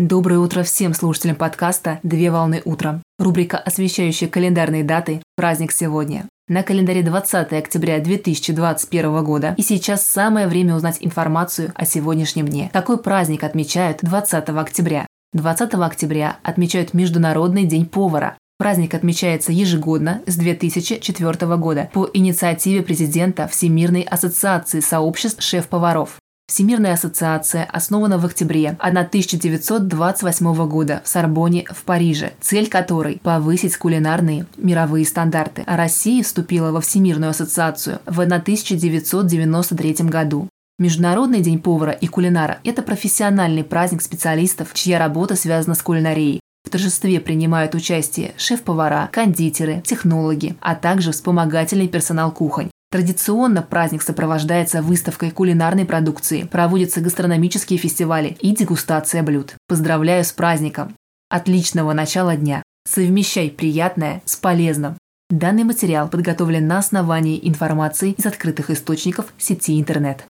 Доброе утро всем слушателям подкаста «Две волны утром». Рубрика, освещающая календарные даты «Праздник сегодня». На календаре 20 октября 2021 года, и сейчас самое время узнать информацию о сегодняшнем дне. Какой праздник отмечают 20 октября? 20 октября отмечают Международный день повара. Праздник отмечается ежегодно с 2004 года по инициативе президента Всемирной ассоциации сообществ шеф-поваров. Всемирная ассоциация основана в октябре 1928 года в Сорбоне в Париже, цель которой – повысить кулинарные мировые стандарты. Россия вступила во Всемирную ассоциацию в 1993 году. Международный день повара и кулинара – это профессиональный праздник специалистов, чья работа связана с кулинарией. В торжестве принимают участие шеф-повара, кондитеры, технологи, а также вспомогательный персонал кухонь. Традиционно праздник сопровождается выставкой кулинарной продукции, проводятся гастрономические фестивали и дегустация блюд. Поздравляю с праздником! Отличного начала дня! Совмещай приятное с полезным! Данный материал подготовлен на основании информации из открытых источников сети интернет.